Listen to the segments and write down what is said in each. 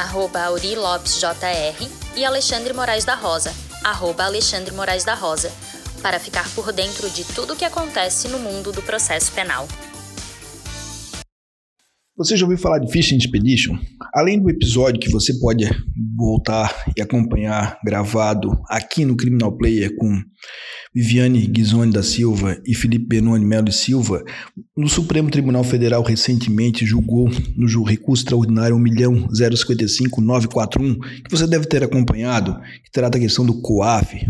arroba Auri Lopes JR, e Alexandre Moraes da Rosa, arroba Alexandre Moraes da Rosa, para ficar por dentro de tudo o que acontece no mundo do processo penal. Você já ouviu falar de Fishing Expedition? Além do episódio que você pode voltar e acompanhar gravado aqui no Criminal Player com Viviane Ghisoni da Silva e Felipe Benoni Melo e Silva, no Supremo Tribunal Federal recentemente julgou no recurso extraordinário 1.055.941, que você deve ter acompanhado, que trata a questão do COAF,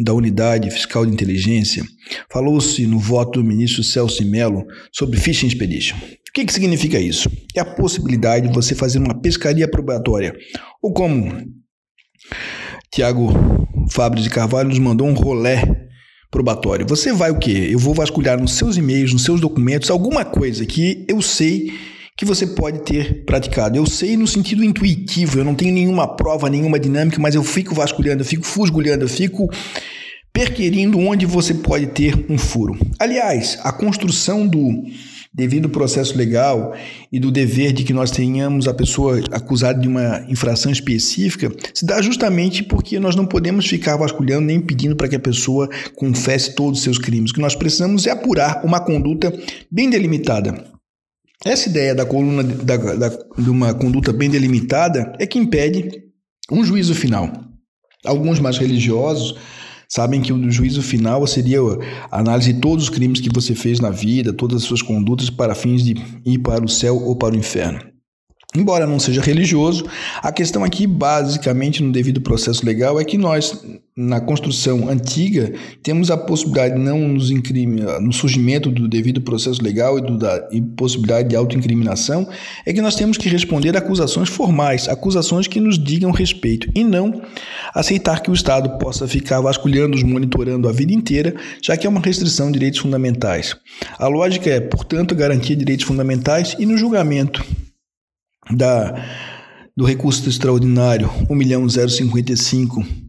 da Unidade Fiscal de Inteligência. Falou-se no voto do ministro Celso Melo sobre Fishing Expedition. Que, que significa isso? É a possibilidade de você fazer uma pescaria probatória, ou como Tiago Fábio de Carvalho nos mandou um rolé probatório. Você vai o quê? Eu vou vasculhar nos seus e-mails, nos seus documentos, alguma coisa que eu sei que você pode ter praticado. Eu sei no sentido intuitivo, eu não tenho nenhuma prova, nenhuma dinâmica, mas eu fico vasculhando, eu fico fusgulhando, eu fico perquirindo onde você pode ter um furo. Aliás, a construção do devido ao processo legal e do dever de que nós tenhamos a pessoa acusada de uma infração específica, se dá justamente porque nós não podemos ficar vasculhando nem pedindo para que a pessoa confesse todos os seus crimes. O que nós precisamos é apurar uma conduta bem delimitada. Essa ideia da coluna da, da, de uma conduta bem delimitada é que impede um juízo final. Alguns mais religiosos sabem que o juízo final seria a análise de todos os crimes que você fez na vida, todas as suas condutas para fins de ir para o céu ou para o inferno. Embora não seja religioso, a questão aqui, basicamente, no devido processo legal, é que nós, na construção antiga, temos a possibilidade, não nos incrime, no surgimento do devido processo legal e do, da possibilidade de autoincriminação, é que nós temos que responder a acusações formais, acusações que nos digam respeito, e não aceitar que o Estado possa ficar vasculhando, os monitorando a vida inteira, já que é uma restrição de direitos fundamentais. A lógica é, portanto, garantir direitos fundamentais e no julgamento da, do recurso extraordinário 1.055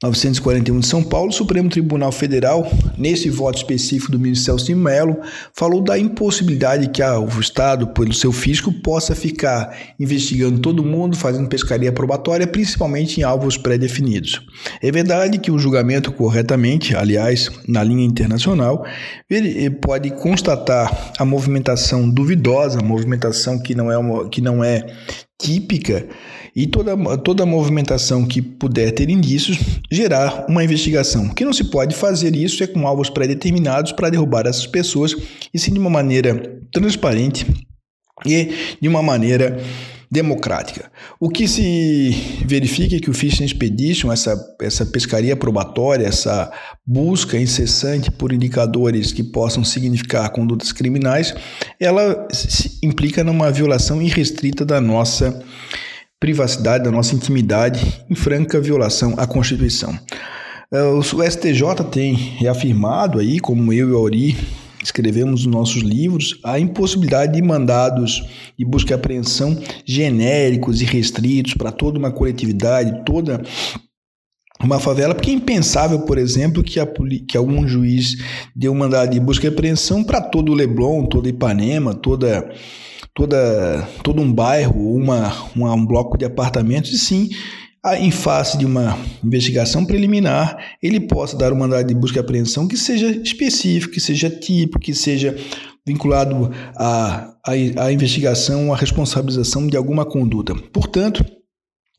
941 de São Paulo, o Supremo Tribunal Federal, nesse voto específico do ministro Celso Melo, falou da impossibilidade que o Estado, pelo seu fisco, possa ficar investigando todo mundo, fazendo pescaria probatória, principalmente em alvos pré-definidos. É verdade que o julgamento corretamente, aliás, na linha internacional, ele pode constatar a movimentação duvidosa, a movimentação que não é, uma, que não é típica e toda, toda movimentação que puder ter indícios gerar uma investigação. O que não se pode fazer isso é com alvos pré-determinados para derrubar essas pessoas e sim de uma maneira transparente e de uma maneira democrática. O que se verifica é que o Fishing Expedition, essa, essa pescaria probatória, essa busca incessante por indicadores que possam significar condutas criminais, ela implica numa violação irrestrita da nossa privacidade, da nossa intimidade, em franca violação à Constituição. É, o STJ tem reafirmado aí, como eu e a Ori escrevemos nos nossos livros, a impossibilidade de mandados de busca e apreensão genéricos e restritos para toda uma coletividade, toda uma favela, porque é impensável, por exemplo, que, a, que algum juiz dê um mandado de busca e apreensão para todo o Leblon, toda Ipanema, toda toda, todo um bairro, uma, uma, um bloco de apartamentos, e sim, em face de uma investigação preliminar, ele possa dar um mandado de busca e apreensão que seja específico, que seja típico, que seja vinculado à, à, à investigação, à responsabilização de alguma conduta. Portanto,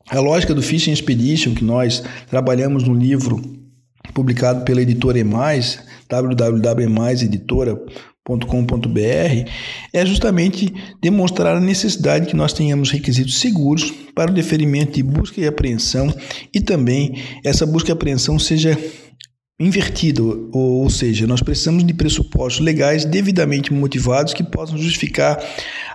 a lógica do Fishing Expedition, que nós trabalhamos no livro publicado pela editora Emais, www.emaiseditora.com, .com.br é justamente demonstrar a necessidade que nós tenhamos requisitos seguros para o deferimento de busca e apreensão e também essa busca e apreensão seja invertida, ou, seja, nós precisamos de pressupostos legais devidamente motivados que possam justificar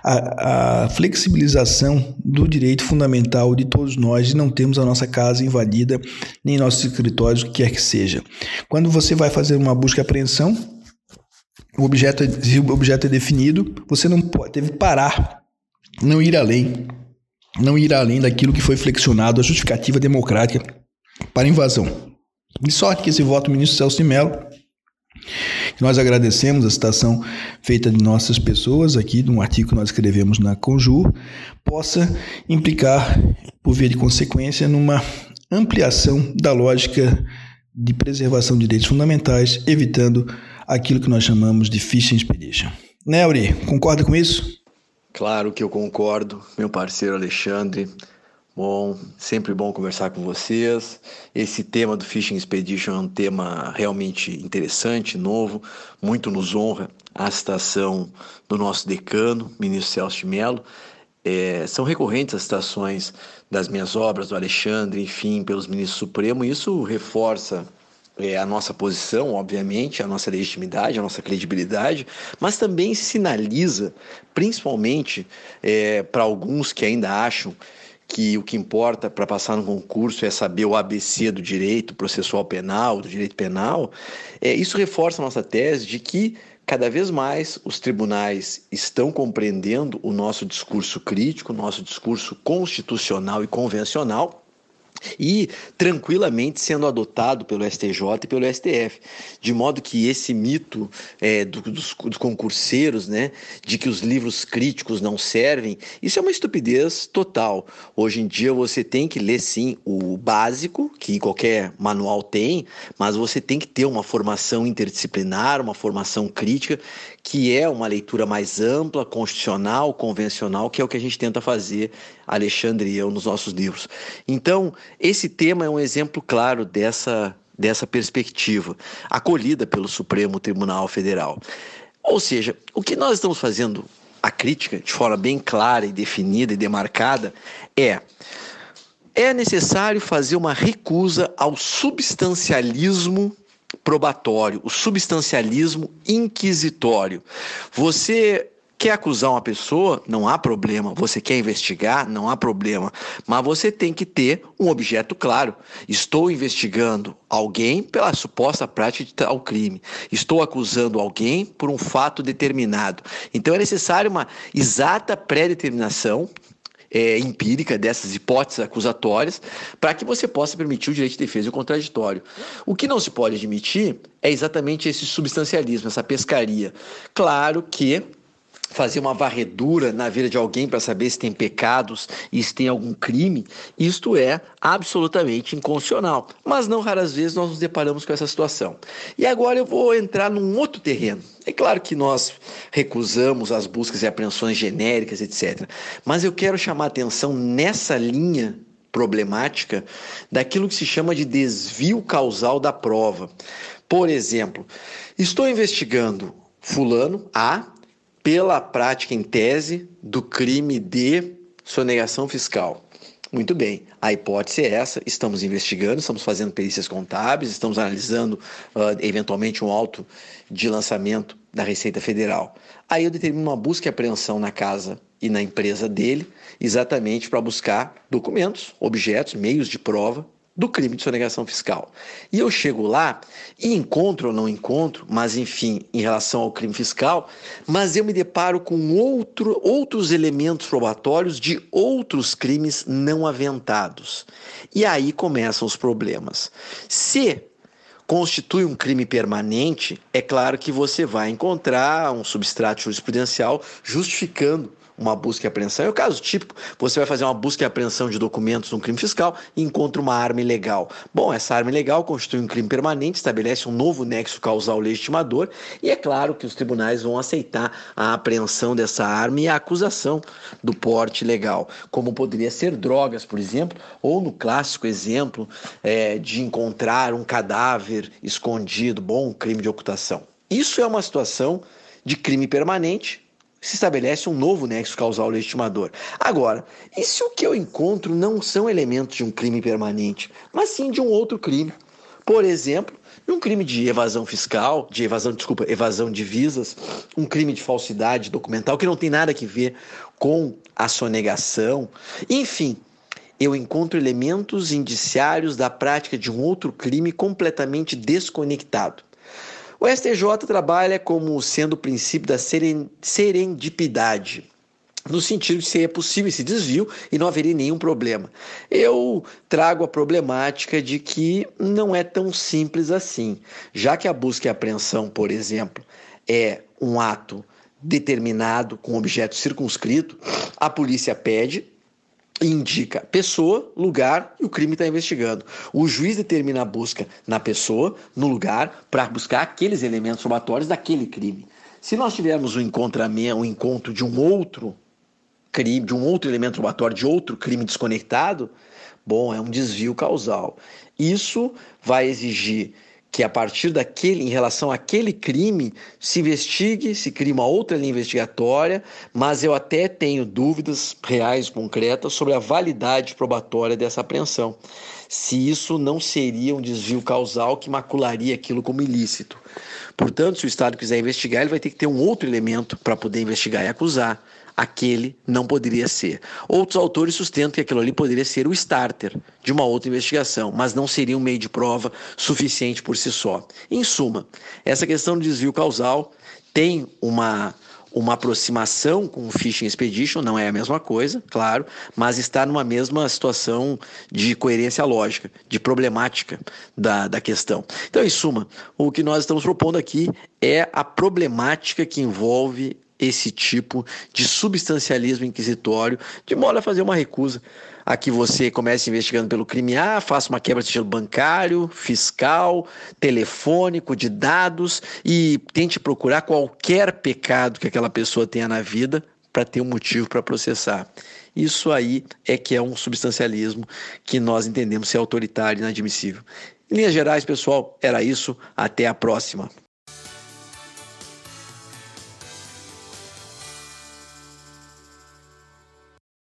a, a, flexibilização do direito fundamental de todos nós de não termos a nossa casa invadida, nem nossos escritórios, o que quer que seja. Quando você vai fazer uma busca e apreensão, o objeto, é, o objeto é definido, você não pode, deve parar, não ir além, não ir além daquilo que foi flexionado, a justificativa democrática para invasão. De sorte que esse voto do ministro Celso de Mello, nós agradecemos a citação feita de nossas pessoas aqui, de um artigo que nós escrevemos na Conjur, possa implicar, por via de consequência, numa ampliação da lógica de preservação de direitos fundamentais, evitando aquilo que nós chamamos de fishing expedition. Né, Auri? Concorda com isso? Claro que eu concordo, meu parceiro Alexandre. Bom, sempre bom conversar com vocês. Esse tema do Fishing Expedition é um tema realmente interessante, novo, muito nos honra a citação do nosso decano, ministro Celso de Mello. É, são recorrentes as citações das minhas obras, do Alexandre, enfim, pelos ministros Supremos, e isso reforça é, a nossa posição, obviamente, a nossa legitimidade, a nossa credibilidade, mas também sinaliza, principalmente é, para alguns que ainda acham que o que importa para passar no concurso é saber o ABC do direito processual penal, do direito penal, é, isso reforça a nossa tese de que cada vez mais os tribunais estão compreendendo o nosso discurso crítico, o nosso discurso constitucional e convencional e tranquilamente sendo adotado pelo STJ e pelo STF, de modo que esse mito é, do, dos, dos, concurseiros, né, de que os livros críticos não servem, isso é uma estupidez total. Hoje em dia você tem que ler sim o básico, que qualquer manual tem, mas você tem que ter uma formação interdisciplinar, uma formação crítica, que é uma leitura mais ampla, constitucional, convencional, que é o que a gente tenta fazer, Alexandre e eu, nos nossos livros. Então, esse tema é um exemplo claro dessa, dessa perspectiva, acolhida pelo Supremo Tribunal Federal. Ou seja, o que nós estamos fazendo, a crítica, de forma bem clara e definida e demarcada, é é necessário fazer uma recusa ao substancialismo probatório, o substancialismo inquisitório. Você quer acusar uma pessoa, não há problema. Você quer investigar, não há problema. Mas você tem que ter um objeto claro. Estou investigando alguém pela suposta prática de tal crime. Estou acusando alguém por um fato determinado. Então é necessário uma exata pré-determinação é, empírica dessas hipóteses acusatórias para que você possa permitir o direito de defesa e o contraditório. O que não se pode admitir é exatamente esse substancialismo, essa pescaria. Claro que fazer uma varredura na vida de alguém para saber se tem pecados e se tem algum crime, isto é absolutamente inconstitucional. Mas não raras vezes nós nos deparamos com essa situação. E agora eu vou entrar num outro terreno. É claro que nós recusamos as buscas e apreensões genéricas, etc. Mas eu quero chamar atenção nessa linha problemática daquilo que se chama de desvio causal da prova. Por exemplo, estou investigando fulano A pela prática em tese do crime de sonegação fiscal. Muito bem, a hipótese é essa. Estamos investigando, estamos fazendo perícias contábeis, estamos analisando uh, eventualmente um auto de lançamento da Receita Federal. Aí eu determino uma busca e apreensão na casa e na empresa dele, exatamente para buscar documentos, objetos, meios de prova do crime de sonegação fiscal. E eu chego lá e encontro ou não encontro, mas enfim, em relação ao crime fiscal, mas eu me deparo com outro, outros elementos probatórios de outros crimes não aventados. E aí começam os problemas. Se constitui um crime permanente, é claro que você vai encontrar um substrato jurisprudencial justificando uma busca e apreensão. É o caso típico, você vai fazer uma busca e apreensão de documentos num crime fiscal e encontra uma arma ilegal. Bom, essa arma ilegal constitui um crime permanente, estabelece um novo nexo causal legitimador e é claro que os tribunais vão aceitar a apreensão dessa arma e a acusação do porte ilegal, como poderia ser drogas, por exemplo, ou no clássico exemplo é, de encontrar um cadáver escondido, bom, crime de ocultação. Isso é uma situação de crime permanente se estabelece um novo nexo causal legitimador. Agora, e se o que eu encontro não são elementos de um crime permanente, mas sim de um outro crime? Por exemplo, um crime de evasão fiscal, de evasão, desculpa, evasão de visas, um crime de falsidade documental que não tem nada a ver com a sonegação. Enfim, eu encontro elementos indiciários da prática de um outro crime completamente desconectado. O STJ trabalha como sendo o princípio da serendipidade no sentido de ser possível esse desvio e não haveria nenhum problema. Eu trago a problemática de que não é tão simples assim, já que a busca e apreensão, por exemplo, é um ato determinado com objeto circunscrito, a polícia pede indica pessoa, lugar e o crime está investigando. O juiz determina a busca na pessoa, no lugar, para buscar aqueles elementos probatórios daquele crime. Se nós tivermos um encontramento, um encontro de um outro crime, de um outro elemento probatório, de outro crime desconectado, bom, é um desvio causal. Isso vai exigir que a partir daquele, em relação àquele crime, se investigue, se crie uma outra linha investigatória, mas eu até tenho dúvidas reais, concretas, sobre a validade probatória dessa apreensão. Se isso não seria um desvio causal que macularia aquilo como ilícito. Portanto, se o Estado quiser investigar, ele vai ter que ter um outro elemento para poder investigar e acusar aquele não poderia ser. Outros autores sustentam que aquilo ali poderia ser o starter de uma outra investigação, mas não seria um meio de prova suficiente por si só. Em suma, essa questão do desvio causal tem uma uma aproximação com o Fishing Expedition, não é a mesma coisa, claro, mas está numa mesma situação de coerência lógica, de problemática da, da questão. Então, em suma, o que nós estamos propondo aqui é a problemática que envolve esse tipo de substancialismo inquisitório, de modo a fazer uma recusa a que você comece investigando pelo crime A, faça uma quebra de sigilo bancário, fiscal, telefônico, de dados e tente procurar qualquer pecado que aquela pessoa tenha na vida para ter um motivo para processar. Isso aí é que é um substancialismo que nós entendemos ser autoritário e inadmissível. Em linhas gerais, pessoal, era isso. Até a próxima.